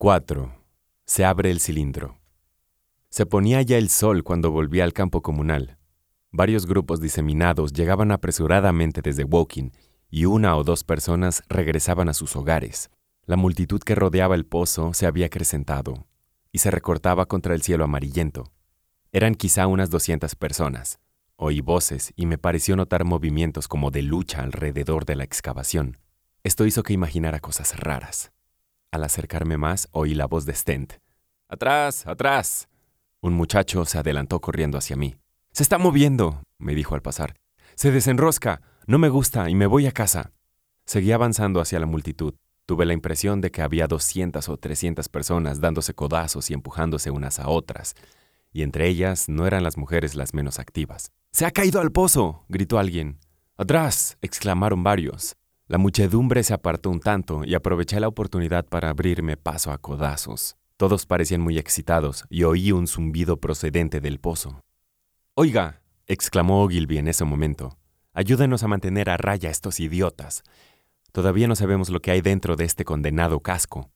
4. Se abre el cilindro. Se ponía ya el sol cuando volví al campo comunal. Varios grupos diseminados llegaban apresuradamente desde Woking y una o dos personas regresaban a sus hogares. La multitud que rodeaba el pozo se había acrecentado y se recortaba contra el cielo amarillento. Eran quizá unas 200 personas. Oí voces y me pareció notar movimientos como de lucha alrededor de la excavación. Esto hizo que imaginara cosas raras. Al acercarme más, oí la voz de Stent. ¡Atrás! ¡Atrás! Un muchacho se adelantó corriendo hacia mí. Se está moviendo, me dijo al pasar. Se desenrosca. No me gusta y me voy a casa. Seguí avanzando hacia la multitud. Tuve la impresión de que había 200 o 300 personas dándose codazos y empujándose unas a otras, y entre ellas no eran las mujeres las menos activas. ¡Se ha caído al pozo! gritó alguien. ¡Atrás! exclamaron varios. La muchedumbre se apartó un tanto y aproveché la oportunidad para abrirme paso a codazos. Todos parecían muy excitados y oí un zumbido procedente del pozo. Oiga, exclamó Ogilvy en ese momento, ayúdenos a mantener a raya a estos idiotas. Todavía no sabemos lo que hay dentro de este condenado casco.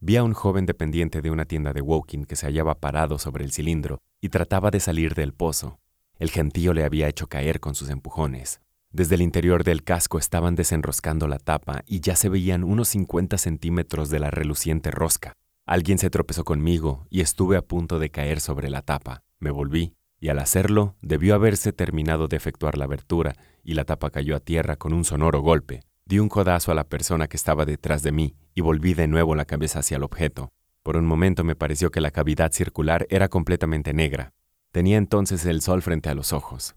Vi a un joven dependiente de una tienda de Woking que se hallaba parado sobre el cilindro y trataba de salir del pozo. El gentío le había hecho caer con sus empujones. Desde el interior del casco estaban desenroscando la tapa y ya se veían unos 50 centímetros de la reluciente rosca. Alguien se tropezó conmigo y estuve a punto de caer sobre la tapa. Me volví y al hacerlo debió haberse terminado de efectuar la abertura y la tapa cayó a tierra con un sonoro golpe. Di un codazo a la persona que estaba detrás de mí y volví de nuevo la cabeza hacia el objeto. Por un momento me pareció que la cavidad circular era completamente negra. Tenía entonces el sol frente a los ojos.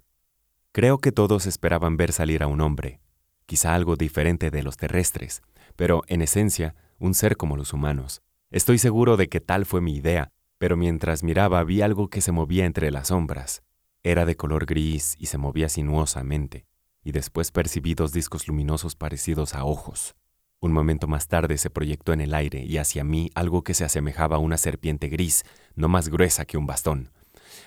Creo que todos esperaban ver salir a un hombre, quizá algo diferente de los terrestres, pero en esencia un ser como los humanos. Estoy seguro de que tal fue mi idea, pero mientras miraba vi algo que se movía entre las sombras. Era de color gris y se movía sinuosamente, y después percibí dos discos luminosos parecidos a ojos. Un momento más tarde se proyectó en el aire y hacia mí algo que se asemejaba a una serpiente gris, no más gruesa que un bastón.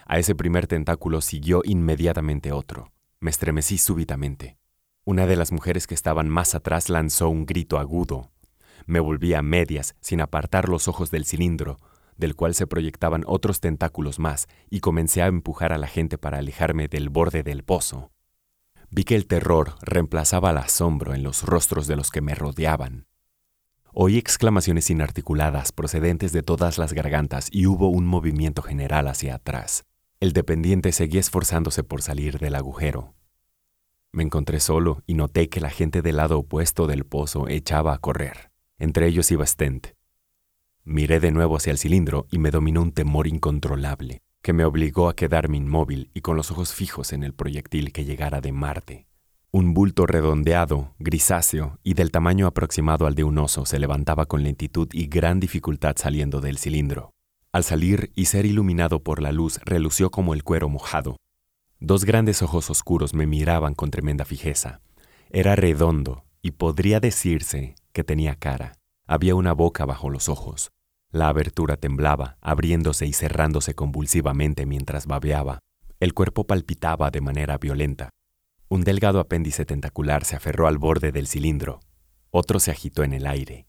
A ese primer tentáculo siguió inmediatamente otro. Me estremecí súbitamente. Una de las mujeres que estaban más atrás lanzó un grito agudo. Me volví a medias, sin apartar los ojos del cilindro, del cual se proyectaban otros tentáculos más, y comencé a empujar a la gente para alejarme del borde del pozo. Vi que el terror reemplazaba al asombro en los rostros de los que me rodeaban. Oí exclamaciones inarticuladas procedentes de todas las gargantas y hubo un movimiento general hacia atrás. El dependiente seguía esforzándose por salir del agujero. Me encontré solo y noté que la gente del lado opuesto del pozo echaba a correr. Entre ellos iba Stent. Miré de nuevo hacia el cilindro y me dominó un temor incontrolable, que me obligó a quedarme inmóvil y con los ojos fijos en el proyectil que llegara de Marte. Un bulto redondeado, grisáceo y del tamaño aproximado al de un oso se levantaba con lentitud y gran dificultad saliendo del cilindro. Al salir y ser iluminado por la luz, relució como el cuero mojado. Dos grandes ojos oscuros me miraban con tremenda fijeza. Era redondo y podría decirse que tenía cara. Había una boca bajo los ojos. La abertura temblaba, abriéndose y cerrándose convulsivamente mientras babeaba. El cuerpo palpitaba de manera violenta. Un delgado apéndice tentacular se aferró al borde del cilindro. Otro se agitó en el aire.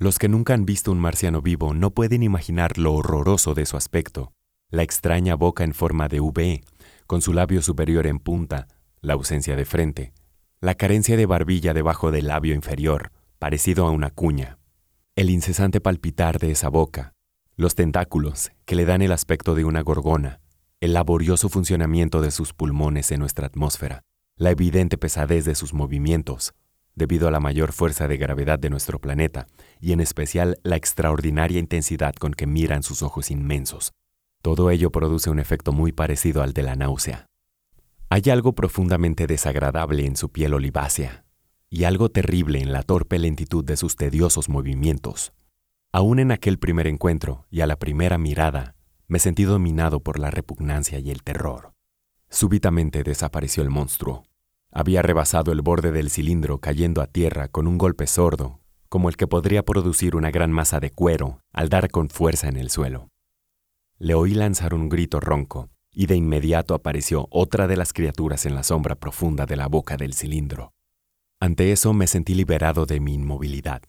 Los que nunca han visto un marciano vivo no pueden imaginar lo horroroso de su aspecto. La extraña boca en forma de V, con su labio superior en punta, la ausencia de frente, la carencia de barbilla debajo del labio inferior, parecido a una cuña, el incesante palpitar de esa boca, los tentáculos que le dan el aspecto de una gorgona, el laborioso funcionamiento de sus pulmones en nuestra atmósfera, la evidente pesadez de sus movimientos, debido a la mayor fuerza de gravedad de nuestro planeta, y en especial la extraordinaria intensidad con que miran sus ojos inmensos. Todo ello produce un efecto muy parecido al de la náusea. Hay algo profundamente desagradable en su piel olivácea, y algo terrible en la torpe lentitud de sus tediosos movimientos. Aún en aquel primer encuentro y a la primera mirada, me sentí dominado por la repugnancia y el terror. Súbitamente desapareció el monstruo. Había rebasado el borde del cilindro cayendo a tierra con un golpe sordo, como el que podría producir una gran masa de cuero al dar con fuerza en el suelo. Le oí lanzar un grito ronco, y de inmediato apareció otra de las criaturas en la sombra profunda de la boca del cilindro. Ante eso me sentí liberado de mi inmovilidad.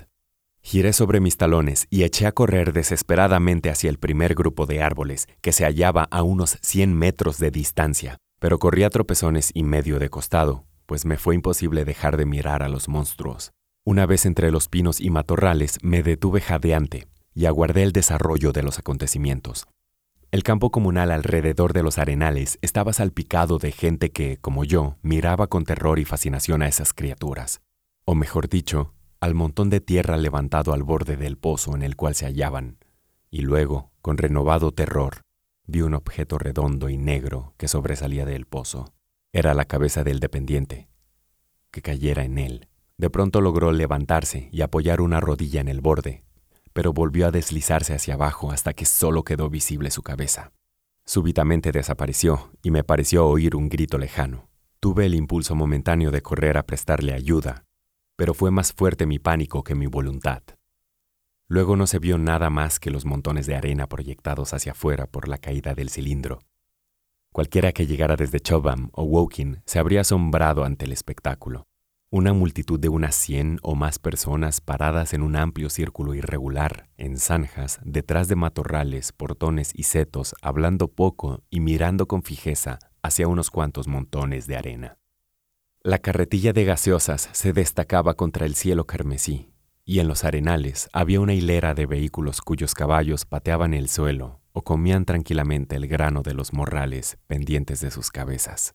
Giré sobre mis talones y eché a correr desesperadamente hacia el primer grupo de árboles, que se hallaba a unos 100 metros de distancia, pero corrí a tropezones y medio de costado, pues me fue imposible dejar de mirar a los monstruos. Una vez entre los pinos y matorrales me detuve jadeante y aguardé el desarrollo de los acontecimientos. El campo comunal alrededor de los arenales estaba salpicado de gente que, como yo, miraba con terror y fascinación a esas criaturas. O mejor dicho, al montón de tierra levantado al borde del pozo en el cual se hallaban, y luego, con renovado terror, vi un objeto redondo y negro que sobresalía del pozo. Era la cabeza del dependiente. Que cayera en él. De pronto logró levantarse y apoyar una rodilla en el borde, pero volvió a deslizarse hacia abajo hasta que solo quedó visible su cabeza. Súbitamente desapareció y me pareció oír un grito lejano. Tuve el impulso momentáneo de correr a prestarle ayuda, pero fue más fuerte mi pánico que mi voluntad. Luego no se vio nada más que los montones de arena proyectados hacia afuera por la caída del cilindro. Cualquiera que llegara desde Chobham o Woking se habría asombrado ante el espectáculo. Una multitud de unas cien o más personas paradas en un amplio círculo irregular, en zanjas, detrás de matorrales, portones y setos, hablando poco y mirando con fijeza hacia unos cuantos montones de arena. La carretilla de gaseosas se destacaba contra el cielo carmesí, y en los arenales había una hilera de vehículos cuyos caballos pateaban el suelo o comían tranquilamente el grano de los morrales pendientes de sus cabezas.